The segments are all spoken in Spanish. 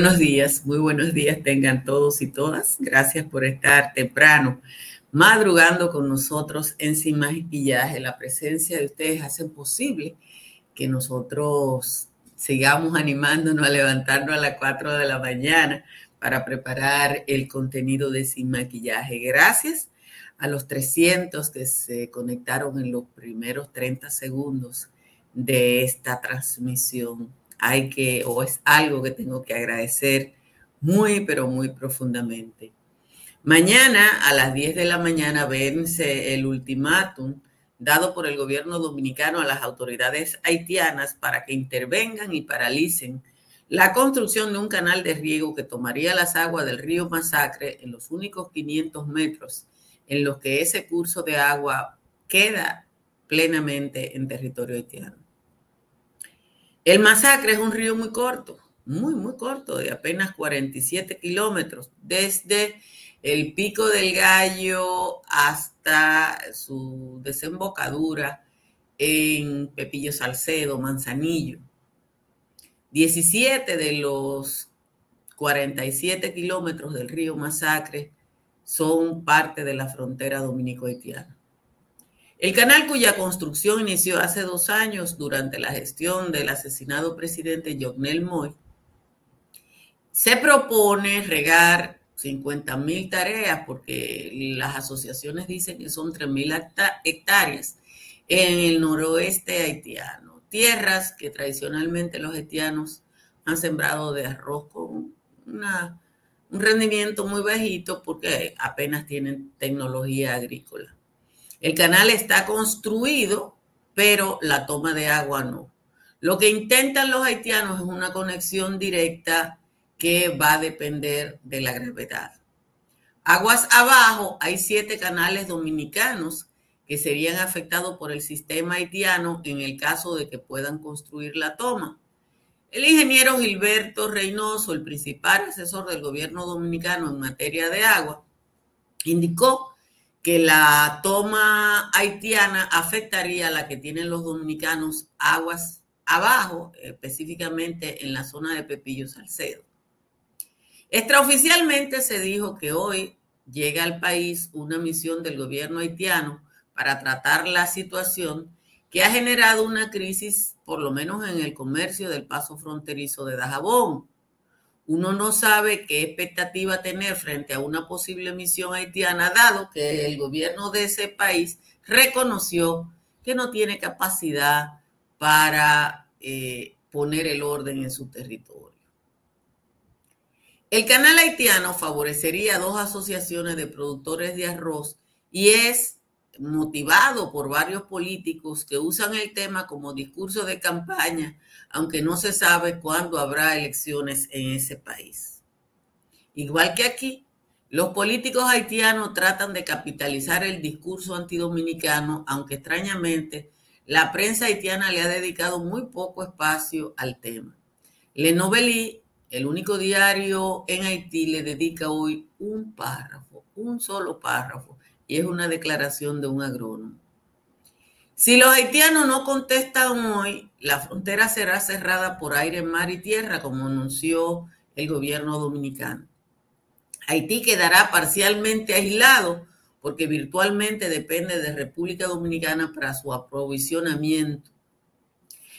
Buenos días, muy buenos días tengan todos y todas. Gracias por estar temprano, madrugando con nosotros en Sin Maquillaje. La presencia de ustedes hace posible que nosotros sigamos animándonos a levantarnos a las 4 de la mañana para preparar el contenido de Sin Maquillaje. Gracias a los 300 que se conectaron en los primeros 30 segundos de esta transmisión hay que, o es algo que tengo que agradecer muy, pero muy profundamente. Mañana a las 10 de la mañana vence el ultimátum dado por el gobierno dominicano a las autoridades haitianas para que intervengan y paralicen la construcción de un canal de riego que tomaría las aguas del río Masacre en los únicos 500 metros en los que ese curso de agua queda plenamente en territorio haitiano. El Masacre es un río muy corto, muy, muy corto, de apenas 47 kilómetros, desde el Pico del Gallo hasta su desembocadura en Pepillo Salcedo, Manzanillo. 17 de los 47 kilómetros del río Masacre son parte de la frontera dominico-haitiana. El canal cuya construcción inició hace dos años durante la gestión del asesinado presidente Jovenel Moy, se propone regar 50 mil tareas, porque las asociaciones dicen que son 3 mil hectáreas en el noroeste haitiano, tierras que tradicionalmente los haitianos han sembrado de arroz con un rendimiento muy bajito porque apenas tienen tecnología agrícola. El canal está construido, pero la toma de agua no. Lo que intentan los haitianos es una conexión directa que va a depender de la gravedad. Aguas abajo hay siete canales dominicanos que serían afectados por el sistema haitiano en el caso de que puedan construir la toma. El ingeniero Gilberto Reynoso, el principal asesor del gobierno dominicano en materia de agua, indicó que la toma haitiana afectaría a la que tienen los dominicanos aguas abajo, específicamente en la zona de Pepillo Salcedo. Extraoficialmente se dijo que hoy llega al país una misión del gobierno haitiano para tratar la situación que ha generado una crisis, por lo menos en el comercio del paso fronterizo de Dajabón uno no sabe qué expectativa tener frente a una posible misión haitiana, dado que el gobierno de ese país reconoció que no tiene capacidad para eh, poner el orden en su territorio. El canal haitiano favorecería a dos asociaciones de productores de arroz y es motivado por varios políticos que usan el tema como discurso de campaña, aunque no se sabe cuándo habrá elecciones en ese país. Igual que aquí, los políticos haitianos tratan de capitalizar el discurso antidominicano, aunque extrañamente la prensa haitiana le ha dedicado muy poco espacio al tema. Le el único diario en Haití, le dedica hoy un párrafo, un solo párrafo, y es una declaración de un agrónomo. Si los haitianos no contestan hoy, la frontera será cerrada por aire, mar y tierra, como anunció el gobierno dominicano. Haití quedará parcialmente aislado porque virtualmente depende de República Dominicana para su aprovisionamiento.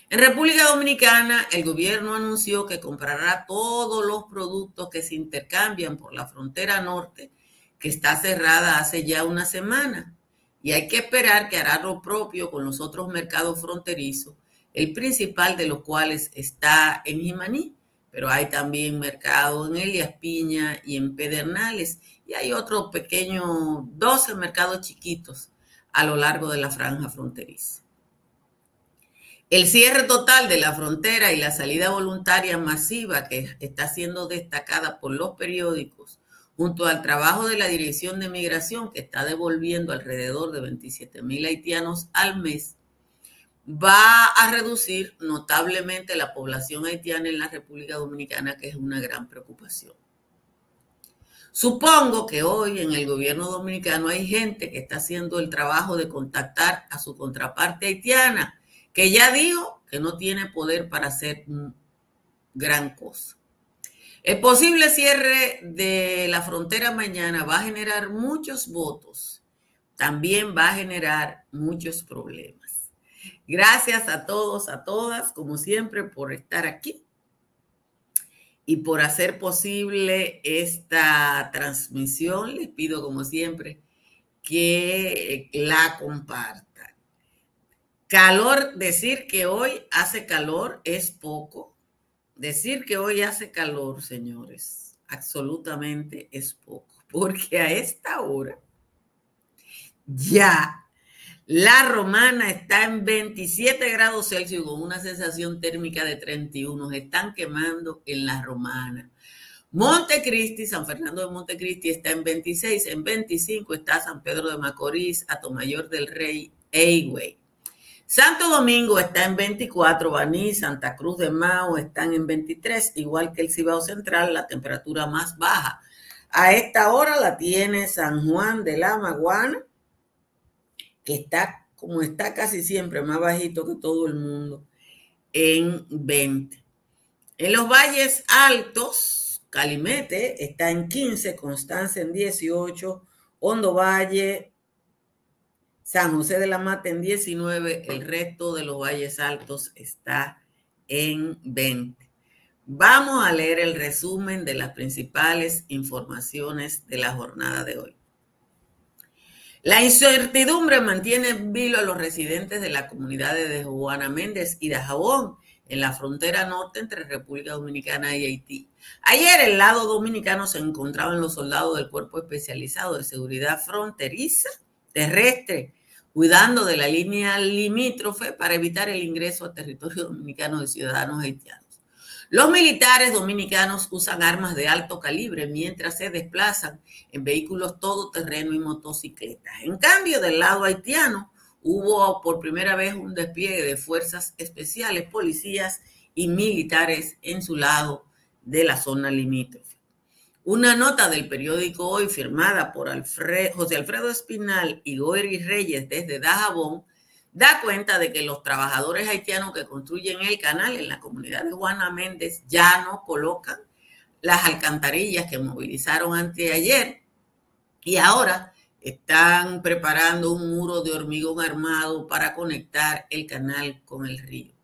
En República Dominicana, el gobierno anunció que comprará todos los productos que se intercambian por la frontera norte que está cerrada hace ya una semana y hay que esperar que hará lo propio con los otros mercados fronterizos, el principal de los cuales está en Jimaní, pero hay también mercados en Elias Piña y en Pedernales y hay otros pequeños, 12 mercados chiquitos a lo largo de la franja fronteriza. El cierre total de la frontera y la salida voluntaria masiva que está siendo destacada por los periódicos junto al trabajo de la Dirección de Migración, que está devolviendo alrededor de 27 mil haitianos al mes, va a reducir notablemente la población haitiana en la República Dominicana, que es una gran preocupación. Supongo que hoy en el gobierno dominicano hay gente que está haciendo el trabajo de contactar a su contraparte haitiana, que ya dijo que no tiene poder para hacer gran cosa. El posible cierre de la frontera mañana va a generar muchos votos, también va a generar muchos problemas. Gracias a todos, a todas, como siempre, por estar aquí y por hacer posible esta transmisión. Les pido, como siempre, que la compartan. Calor, decir que hoy hace calor es poco. Decir que hoy hace calor, señores, absolutamente es poco, porque a esta hora ya la romana está en 27 grados Celsius con una sensación térmica de 31. están quemando en la romana. Montecristi, San Fernando de Montecristi está en 26, en 25 está San Pedro de Macorís, Atomayor del Rey, Eigüey. Santo Domingo está en 24, Baní, Santa Cruz de Mao están en 23, igual que el Cibao Central, la temperatura más baja. A esta hora la tiene San Juan de la Maguana, que está como está casi siempre más bajito que todo el mundo, en 20. En los valles altos, Calimete está en 15, Constanza en 18, Hondo Valle, San José de la Mata en 19, el resto de los valles altos está en 20. Vamos a leer el resumen de las principales informaciones de la jornada de hoy. La incertidumbre mantiene en vilo a los residentes de la comunidad de Juana Méndez y de Jabón en la frontera norte entre República Dominicana y Haití. Ayer el lado dominicano se encontraban los soldados del Cuerpo Especializado de Seguridad Fronteriza Terrestre cuidando de la línea limítrofe para evitar el ingreso a territorio dominicano de ciudadanos haitianos. Los militares dominicanos usan armas de alto calibre mientras se desplazan en vehículos todoterreno y motocicletas. En cambio, del lado haitiano hubo por primera vez un despliegue de fuerzas especiales, policías y militares en su lado de la zona limítrofe. Una nota del periódico Hoy firmada por José Alfredo Espinal y Goyri Reyes desde Dajabón da cuenta de que los trabajadores haitianos que construyen el canal en la comunidad de Juana Méndez ya no colocan las alcantarillas que movilizaron anteayer y ahora están preparando un muro de hormigón armado para conectar el canal con el río.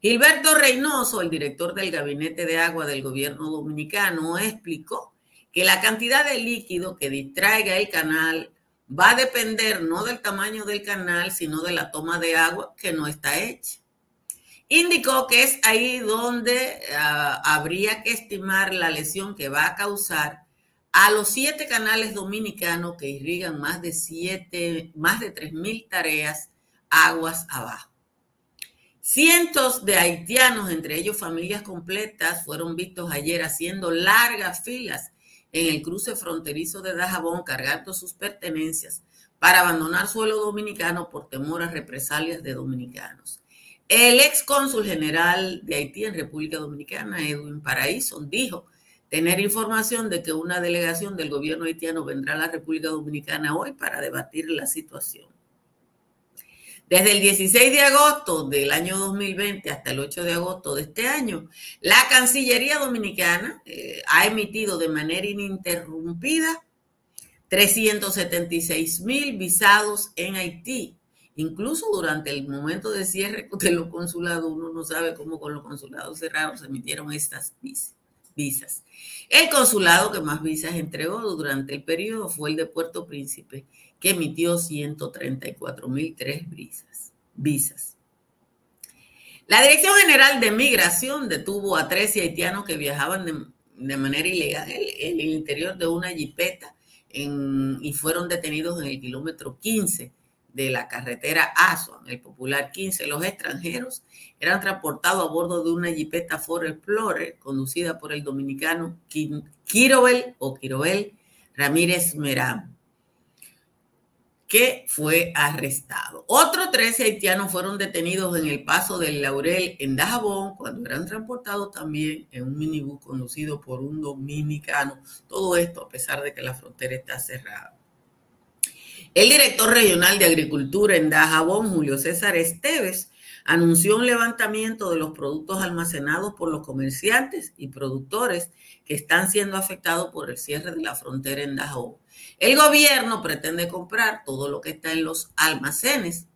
Gilberto Reynoso, el director del Gabinete de Agua del gobierno dominicano, explicó que la cantidad de líquido que distraiga el canal va a depender no del tamaño del canal, sino de la toma de agua que no está hecha. Indicó que es ahí donde ah, habría que estimar la lesión que va a causar a los siete canales dominicanos que irrigan más de siete, más de tres mil tareas aguas abajo. Cientos de haitianos, entre ellos familias completas, fueron vistos ayer haciendo largas filas en el cruce fronterizo de Dajabón cargando sus pertenencias para abandonar suelo dominicano por temor a represalias de dominicanos. El ex cónsul general de Haití en República Dominicana, Edwin Paraíso, dijo tener información de que una delegación del gobierno haitiano vendrá a la República Dominicana hoy para debatir la situación. Desde el 16 de agosto del año 2020 hasta el 8 de agosto de este año, la Cancillería Dominicana eh, ha emitido de manera ininterrumpida 376 mil visados en Haití. Incluso durante el momento de cierre de los consulados, uno no sabe cómo con los consulados cerrados se emitieron estas visas. El consulado que más visas entregó durante el periodo fue el de Puerto Príncipe, que emitió 134 mil tres visas. La Dirección General de Migración detuvo a 13 haitianos que viajaban de, manera ilegal en el interior de una jipeta y fueron detenidos en el kilómetro 15 de la carretera en el popular 15. Los extranjeros eran transportados a bordo de una jipeta Ford Explorer conducida por el dominicano Quirobel o Quirobel Ramírez Meram que fue arrestado. Otros 13 haitianos fueron detenidos en el paso del Laurel en Dajabón cuando eran transportados también en un minibús conducido por un dominicano. Todo esto a pesar de que la frontera está cerrada. El director regional de Agricultura en Dajabón, Julio César Esteves, anunció un levantamiento de los productos almacenados por los comerciantes y productores que están siendo afectados por el cierre de la frontera en Dajabón. El gobierno pretende comprar todo lo que está en los almacenes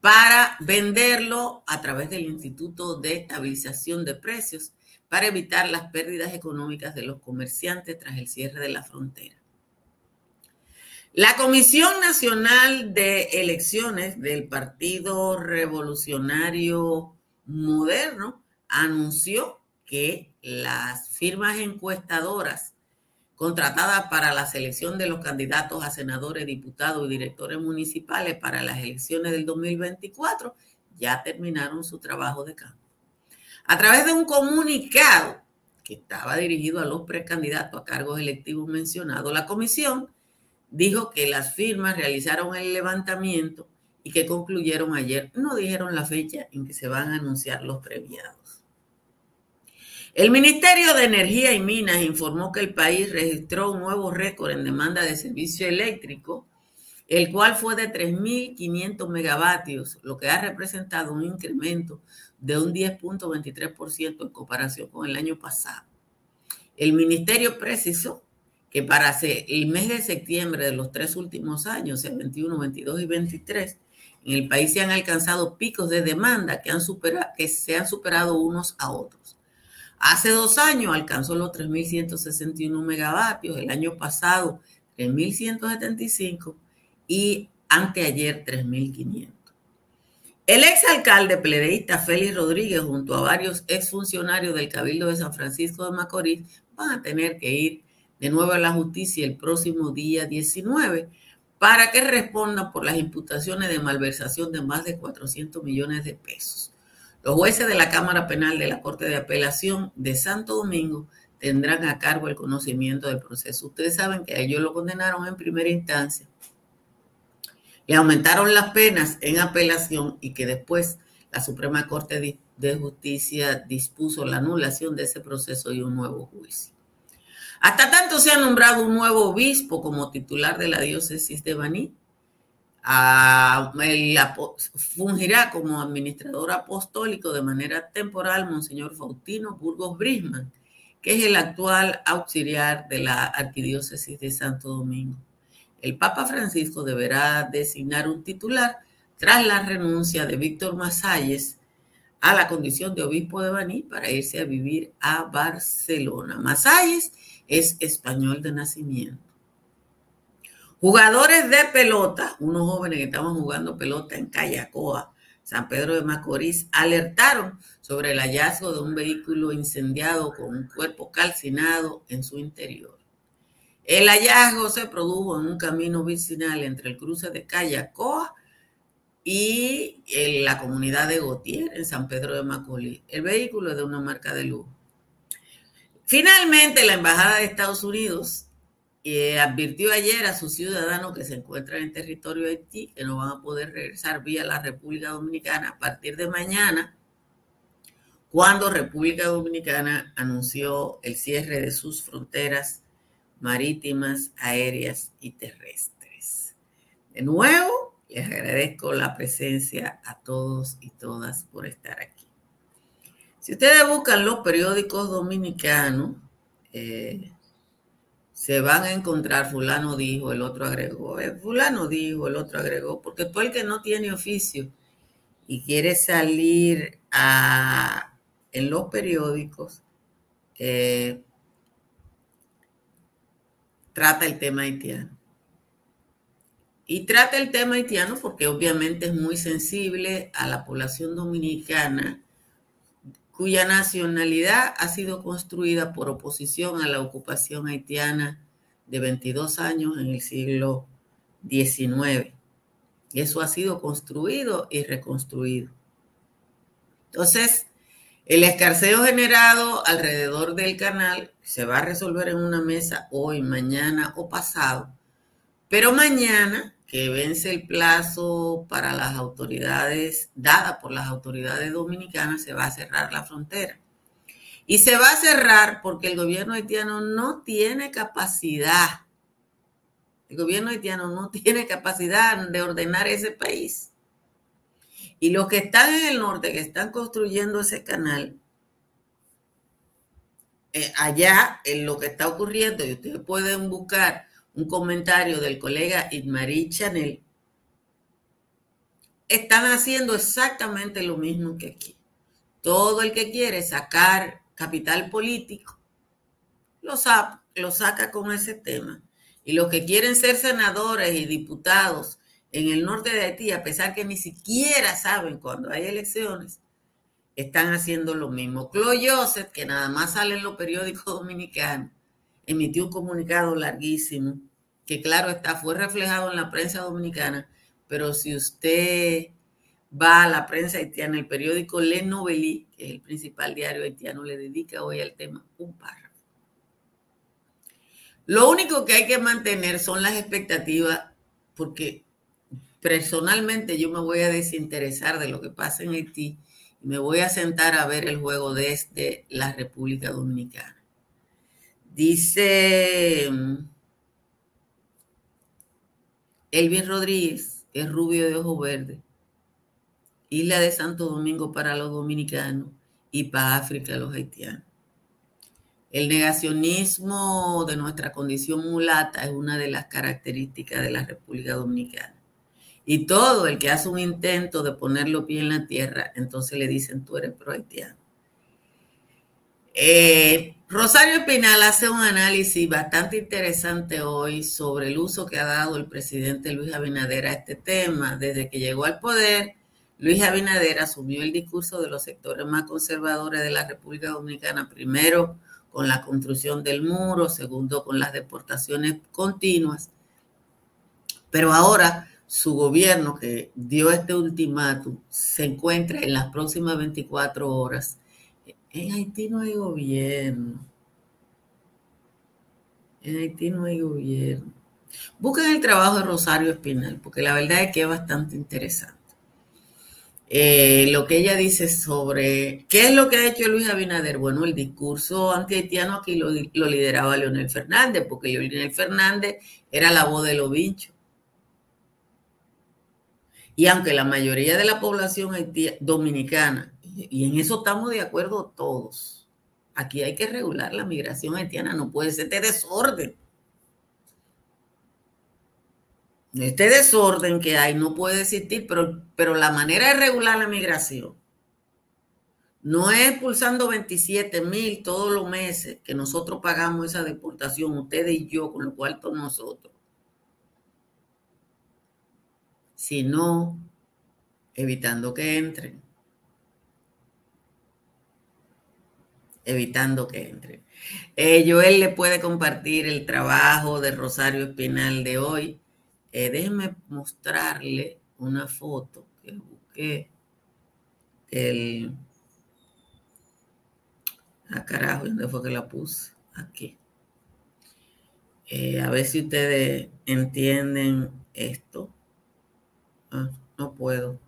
para venderlo a través del Instituto de Estabilización de Precios para evitar las pérdidas económicas de los comerciantes tras el cierre de la frontera. La Comisión Nacional de Elecciones del Partido Revolucionario Moderno anunció que las firmas encuestadoras contratadas para la selección de los candidatos a senadores, diputados y directores municipales para las elecciones del 2024 ya terminaron su trabajo de campo. A través de un comunicado que estaba dirigido a los precandidatos a cargos electivos mencionados, la comisión dijo que las firmas realizaron el levantamiento y que concluyeron ayer. No dijeron la fecha en que se van a anunciar los premiados. El Ministerio de Energía y Minas informó que el país registró un nuevo récord en demanda de servicio eléctrico, el cual fue de 3.500 megavatios, lo que ha representado un incremento de un 10.23% en comparación con el año pasado. El ministerio precisó que para el mes de septiembre de los tres últimos años, el 21, 22 y 23, en el país se han alcanzado picos de demanda que, han que se han superado unos a otros. Hace dos años alcanzó los 3.161 megavatios, el año pasado 3.175 y anteayer 3.500. El exalcalde pledeísta Félix Rodríguez, junto a varios exfuncionarios del Cabildo de San Francisco de Macorís, van a tener que ir de nuevo a la justicia el próximo día 19 para que respondan por las imputaciones de malversación de más de 400 millones de pesos. Los jueces de la Cámara Penal de la Corte de Apelación de Santo Domingo tendrán a cargo el conocimiento del proceso. Ustedes saben que ellos lo condenaron en primera instancia le aumentaron las penas en apelación y que después la Suprema Corte de Justicia dispuso la anulación de ese proceso y un nuevo juicio. Hasta tanto se ha nombrado un nuevo obispo como titular de la diócesis de Baní. Ah, fungirá como administrador apostólico de manera temporal Monseñor Faustino Burgos Brisman, que es el actual auxiliar de la arquidiócesis de Santo Domingo el Papa Francisco deberá designar un titular tras la renuncia de Víctor Masalles a la condición de obispo de Baní para irse a vivir a Barcelona. Masalles es español de nacimiento. Jugadores de pelota, unos jóvenes que estaban jugando pelota en Callacoa, San Pedro de Macorís, alertaron sobre el hallazgo de un vehículo incendiado con un cuerpo calcinado en su interior. El hallazgo se produjo en un camino vecinal entre el cruce de Callacoa y la comunidad de Gautier, en San Pedro de Macorís. El vehículo es de una marca de lujo. Finalmente, la Embajada de Estados Unidos eh, advirtió ayer a sus ciudadanos que se encuentran en territorio Haití que no van a poder regresar vía la República Dominicana a partir de mañana, cuando República Dominicana anunció el cierre de sus fronteras marítimas, aéreas y terrestres. De nuevo, les agradezco la presencia a todos y todas por estar aquí. Si ustedes buscan los periódicos dominicanos, eh, se van a encontrar fulano dijo, el otro agregó, eh, fulano dijo, el otro agregó, porque todo el que no tiene oficio y quiere salir a, en los periódicos, eh, trata el tema haitiano. Y trata el tema haitiano porque obviamente es muy sensible a la población dominicana cuya nacionalidad ha sido construida por oposición a la ocupación haitiana de 22 años en el siglo XIX. Eso ha sido construido y reconstruido. Entonces, el escarceo generado alrededor del canal se va a resolver en una mesa hoy, mañana o pasado, pero mañana, que vence el plazo para las autoridades, dada por las autoridades dominicanas, se va a cerrar la frontera. Y se va a cerrar porque el gobierno haitiano no tiene capacidad. El gobierno haitiano no tiene capacidad de ordenar ese país. Y los que están en el norte, que están construyendo ese canal, eh, allá en lo que está ocurriendo, y ustedes pueden buscar un comentario del colega Idmarie Chanel, están haciendo exactamente lo mismo que aquí. Todo el que quiere sacar capital político lo, lo saca con ese tema. Y los que quieren ser senadores y diputados en el norte de Haití, a pesar que ni siquiera saben cuando hay elecciones, están haciendo lo mismo. Chloe Joseph, que nada más sale en los periódicos dominicanos, emitió un comunicado larguísimo, que claro está, fue reflejado en la prensa dominicana, pero si usted va a la prensa haitiana, el periódico Le Novelí, que es el principal diario haitiano, le dedica hoy al tema un párrafo. Lo único que hay que mantener son las expectativas, porque personalmente yo me voy a desinteresar de lo que pasa en Haití me voy a sentar a ver el juego desde la República Dominicana. Dice Elvin Rodríguez, es rubio de ojo verde, isla de Santo Domingo para los dominicanos y para África los haitianos. El negacionismo de nuestra condición mulata es una de las características de la República Dominicana. Y todo el que hace un intento de ponerlo pie en la tierra, entonces le dicen, tú eres pro haitiano. Eh, Rosario Espinal hace un análisis bastante interesante hoy sobre el uso que ha dado el presidente Luis Abinader a este tema. Desde que llegó al poder, Luis Abinader asumió el discurso de los sectores más conservadores de la República Dominicana, primero con la construcción del muro, segundo con las deportaciones continuas, pero ahora su gobierno que dio este ultimátum se encuentra en las próximas 24 horas. En Haití no hay gobierno. En Haití no hay gobierno. Busquen el trabajo de Rosario Espinal, porque la verdad es que es bastante interesante. Eh, lo que ella dice sobre qué es lo que ha hecho Luis Abinader. Bueno, el discurso anti-haitiano aquí lo, lo, lideraba Leonel Fernández, porque Leonel Fernández era la voz de los bichos. Y aunque la mayoría de la población dominicana, y en eso estamos de acuerdo todos, aquí hay que regular la migración haitiana, no puede ser este desorden. Este desorden que hay no puede existir, pero, pero la manera de regular la migración no es expulsando 27 mil todos los meses que nosotros pagamos esa deportación, ustedes y yo, con lo cual todos nosotros sino evitando que entren. Evitando que entren. Eh, Joel le puede compartir el trabajo de Rosario Espinal de hoy. Eh, déjenme mostrarle una foto que busqué. El... Ah, carajo, ¿dónde fue que la puse? Aquí. Eh, a ver si ustedes entienden esto. Ah, no puedo.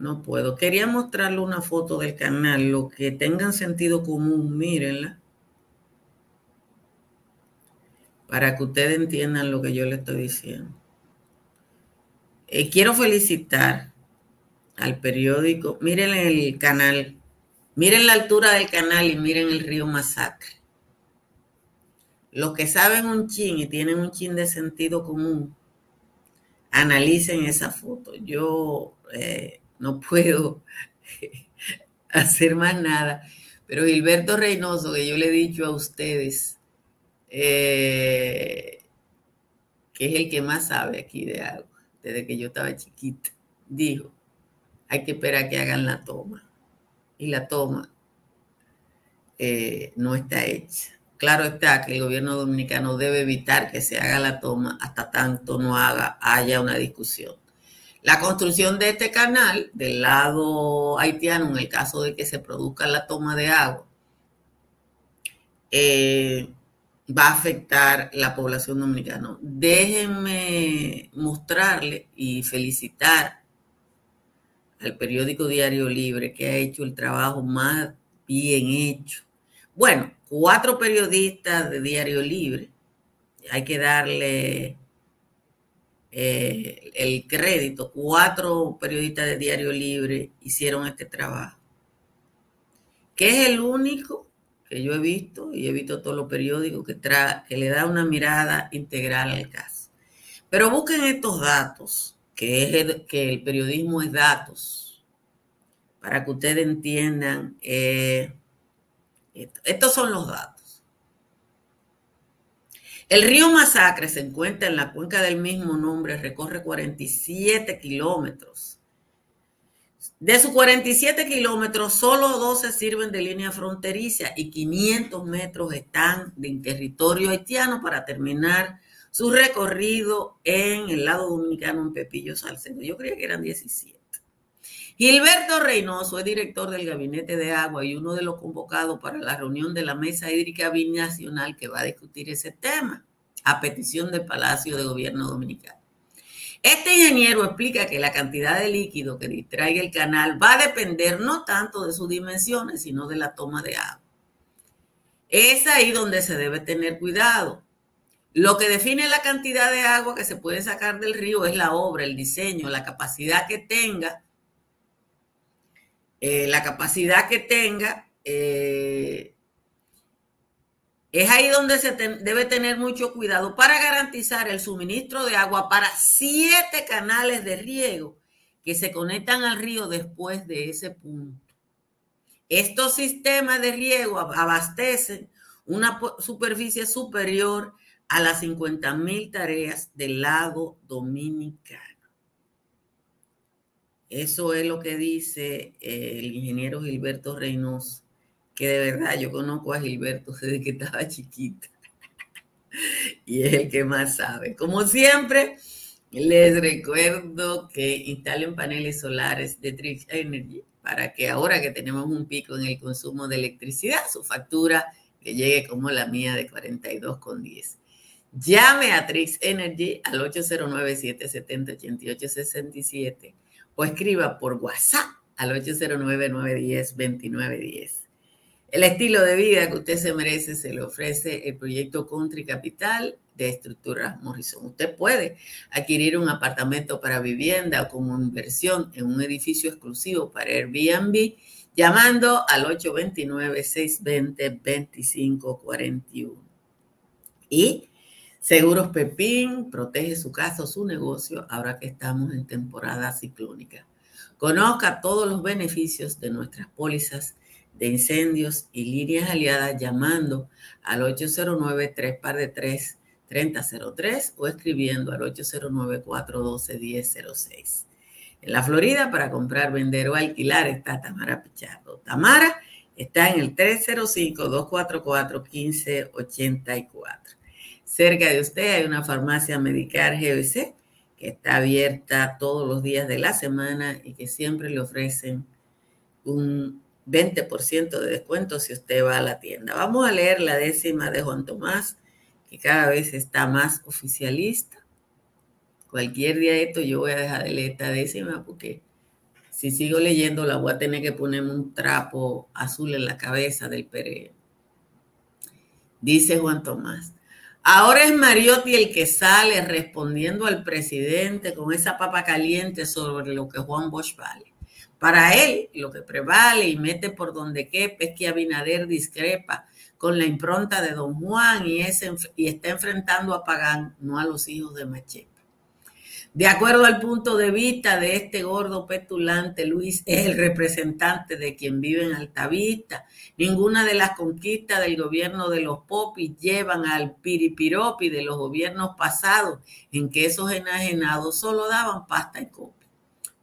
No puedo. Quería mostrarle una foto del canal, lo que tengan sentido común, mírenla. Para que ustedes entiendan lo que yo le estoy diciendo. Eh, quiero felicitar al periódico. Miren el canal. Miren la altura del canal y miren el río Masacre. Los que saben un chin y tienen un chin de sentido común analicen esa foto. Yo eh, no puedo hacer más nada, pero Gilberto Reynoso, que yo le he dicho a ustedes, eh, que es el que más sabe aquí de agua, desde que yo estaba chiquita, dijo, hay que esperar que hagan la toma. Y la toma eh, no está hecha. Claro está que el gobierno dominicano debe evitar que se haga la toma hasta tanto no haga, haya una discusión. La construcción de este canal del lado haitiano, en el caso de que se produzca la toma de agua, eh, va a afectar la población dominicana. Déjenme mostrarle y felicitar al periódico Diario Libre que ha hecho el trabajo más bien hecho. Bueno, cuatro periodistas de Diario Libre. Hay que darle eh, el crédito, cuatro periodistas de Diario Libre hicieron este trabajo, que es el único que yo he visto, y he visto todos los periódicos, que, que le da una mirada integral al caso. Pero busquen estos datos, que, es el, que el periodismo es datos, para que ustedes entiendan. Eh, Estos son los datos. El río Masacre se encuentra en la cuenca del mismo nombre, recorre 47 kilómetros. De sus 47 kilómetros, solo 12 sirven de línea fronteriza y 500 metros están en territorio haitiano para terminar su recorrido en el lado dominicano en Pepillo Salcedo. Yo creía que eran 17. Gilberto Reynoso es director del Gabinete de Agua y uno de los convocados para la reunión de la Mesa Hídrica Binacional que va a discutir ese tema a petición del Palacio de Gobierno Dominicano. Este ingeniero explica que la cantidad de líquido que distraiga el canal va a depender no tanto de sus dimensiones, sino de la toma de agua. Es ahí donde se debe tener cuidado. Lo que define la cantidad de agua que se puede sacar del río es la obra, el diseño, la capacidad que tenga, eh, la capacidad que tenga eh, es ahí donde se debe tener mucho cuidado para garantizar el suministro de agua para siete canales de riego que se conectan al río después de ese punto. Estos sistemas de riego abastecen una superficie superior a las 50 mil tareas del lago dominicano. Eso es lo que dice el ingeniero Gilberto Reynoso que de verdad yo conozco a Gilberto desde que estaba chiquita. y es el que más sabe. Como siempre, les recuerdo que instalen paneles solares de Trix Energy para que ahora que tenemos un pico en el consumo de electricidad, su factura que llegue como la mía de 42,10. Llame a Trix Energy al 809-770-8867 o escriba por WhatsApp al 809-910-2910. El estilo de vida que usted se merece se le ofrece el proyecto Country Capital de Estructuras Morrison. Usted puede adquirir un apartamento para vivienda o como inversión en un edificio exclusivo para Airbnb llamando al 829-620-2541. Y Seguros Pepín protege su casa o su negocio ahora que estamos en temporada ciclónica. Conozca todos los beneficios de nuestras pólizas de incendios y líneas aliadas llamando al 809 par de 3 3003 o escribiendo al 809-412-1006. En la Florida, para comprar, vender o alquilar, está Tamara Pichardo. Tamara está en el 305-244-1584. Cerca de usted hay una farmacia Medicar GBC que está abierta todos los días de la semana y que siempre le ofrecen un 20% de descuento si usted va a la tienda. Vamos a leer la décima de Juan Tomás, que cada vez está más oficialista. Cualquier día de esto yo voy a dejar de leer esta décima porque si sigo leyendo la voy a tener que ponerme un trapo azul en la cabeza del Pere. Dice Juan Tomás. Ahora es Mariotti el que sale respondiendo al presidente con esa papa caliente sobre lo que Juan Bosch vale. Para él, lo que prevale y mete por donde quepa es que Abinader discrepa con la impronta de Don Juan y, y está enfrentando a Pagán, no a los hijos de Machepa. De acuerdo al punto de vista de este gordo petulante, Luis es el representante de quien vive en Altavista. Ninguna de las conquistas del gobierno de los popis llevan al piripiropi de los gobiernos pasados, en que esos enajenados solo daban pasta y copa.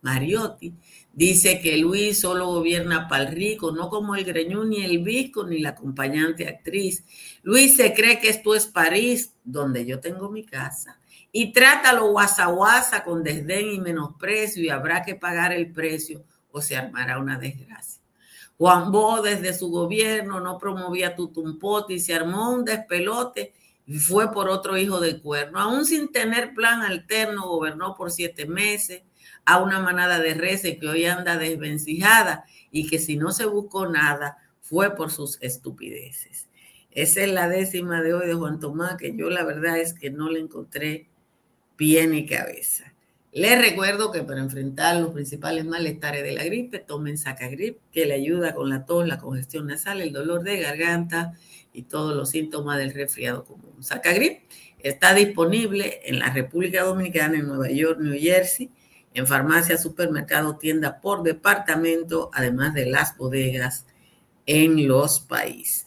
Mariotti Dice que Luis solo gobierna para el rico, no como el Greñón, ni el Visco, ni la acompañante actriz. Luis se cree que esto es París, donde yo tengo mi casa. Y trátalo guasa guasa con desdén y menosprecio y habrá que pagar el precio o se armará una desgracia. Juan Bo desde su gobierno no promovía tutumpote y se armó un despelote y fue por otro hijo de cuerno. Aún sin tener plan alterno, gobernó por siete meses a una manada de reses que hoy anda desvencijada y que si no se buscó nada fue por sus estupideces. Esa es la décima de hoy de Juan Tomás, que yo la verdad es que no le encontré pie ni cabeza. Les recuerdo que para enfrentar los principales malestares de la gripe, tomen Sacagrip, que le ayuda con la tos, la congestión nasal, el dolor de garganta y todos los síntomas del resfriado común. Sacagrip está disponible en la República Dominicana, en Nueva York, New Jersey, en farmacia, supermercado, tienda por departamento, además de las bodegas en los países.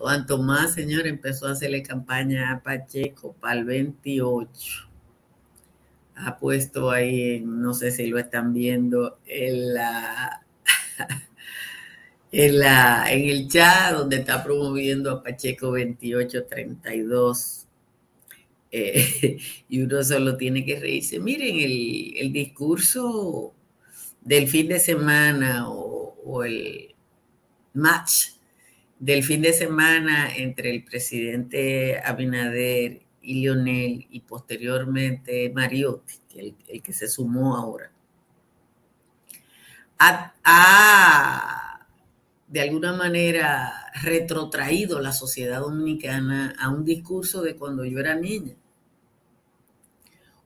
Juan Tomás, señor, empezó a hacerle campaña a Pacheco para el 28. Ha puesto ahí, no sé si lo están viendo, en la, en, la, en el chat donde está promoviendo a Pacheco 2832. Eh, y uno solo tiene que reírse. Miren, el, el discurso del fin de semana o, el match del fin de semana entre el presidente Abinader y Lionel y posteriormente Mariotti, el, el que se sumó ahora, ha, de alguna manera retrotraído la sociedad dominicana a un discurso de cuando yo era niña.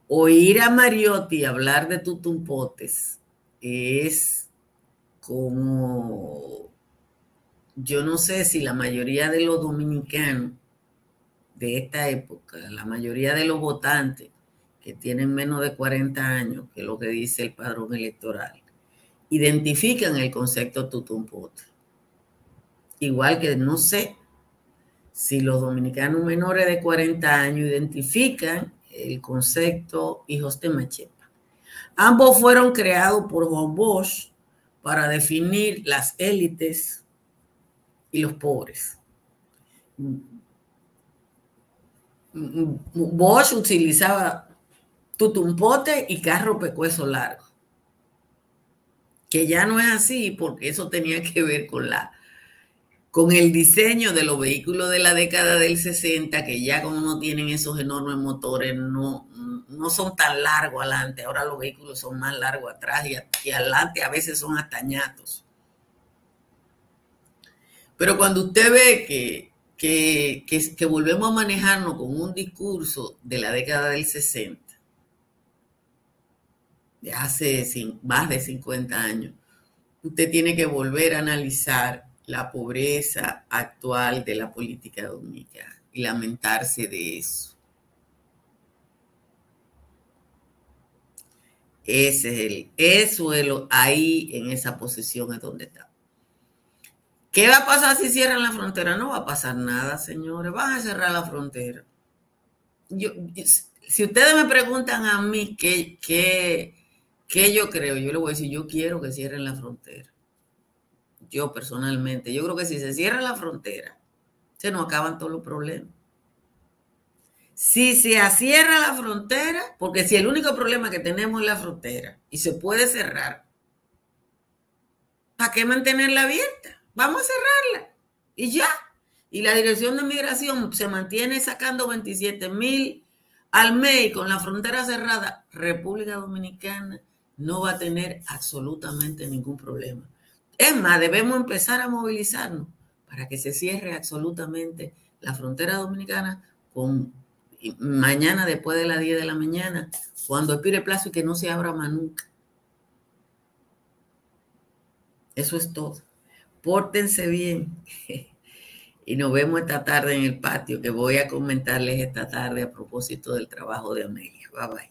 Oír a Mariotti hablar de tutumpotes es como, yo no sé si la mayoría de los dominicanos de esta época, la mayoría de los votantes que tienen menos de 40 años, que es lo que dice el padrón electoral, identifican el concepto tutumpote. Igual que no sé si los dominicanos menores de 40 años identifican el concepto hijos de machete. Ambos fueron creados por Juan Bosch para definir las élites y los pobres. Bosch utilizaba tutumpote y carro pecueso largo, que ya no es así porque eso tenía que ver con la con el diseño de los vehículos de la década del 60, que ya como no tienen esos enormes motores, no, no son tan largos adelante. Ahora los vehículos son más largos atrás y, adelante a veces son hasta Pero cuando usted ve que, que, que, volvemos a manejarnos con un discurso de la década del 60, de hace más de 50 años, usted tiene que volver a analizar la pobreza actual de la política dominicana y lamentarse de eso. Ese es el, eso es ahí en esa posición es donde está. ¿Qué va a pasar si cierran la frontera? No va a pasar nada, señores. Van a cerrar la frontera. Yo, si ustedes me preguntan a mí qué, qué, qué yo creo, yo le voy a decir, yo quiero que cierren la frontera yo personalmente, yo creo que si se cierra la frontera, se nos acaban todos los problemas. Si se cierra la frontera, porque si el único problema que tenemos es la frontera y se puede cerrar, ¿para qué mantenerla abierta? Vamos a cerrarla y ya. Y la Dirección de Migración se mantiene sacando 27 mil al mes con la frontera cerrada. República Dominicana no va a tener absolutamente ningún problema. Es más, debemos empezar a movilizarnos para que se cierre absolutamente la frontera dominicana con mañana después de las 10 de la mañana, cuando expire el plazo y que no se abra más nunca. Eso es todo. Pórtense bien. y nos vemos esta tarde en el patio, que voy a comentarles esta tarde a propósito del trabajo de Amelia. Bye bye.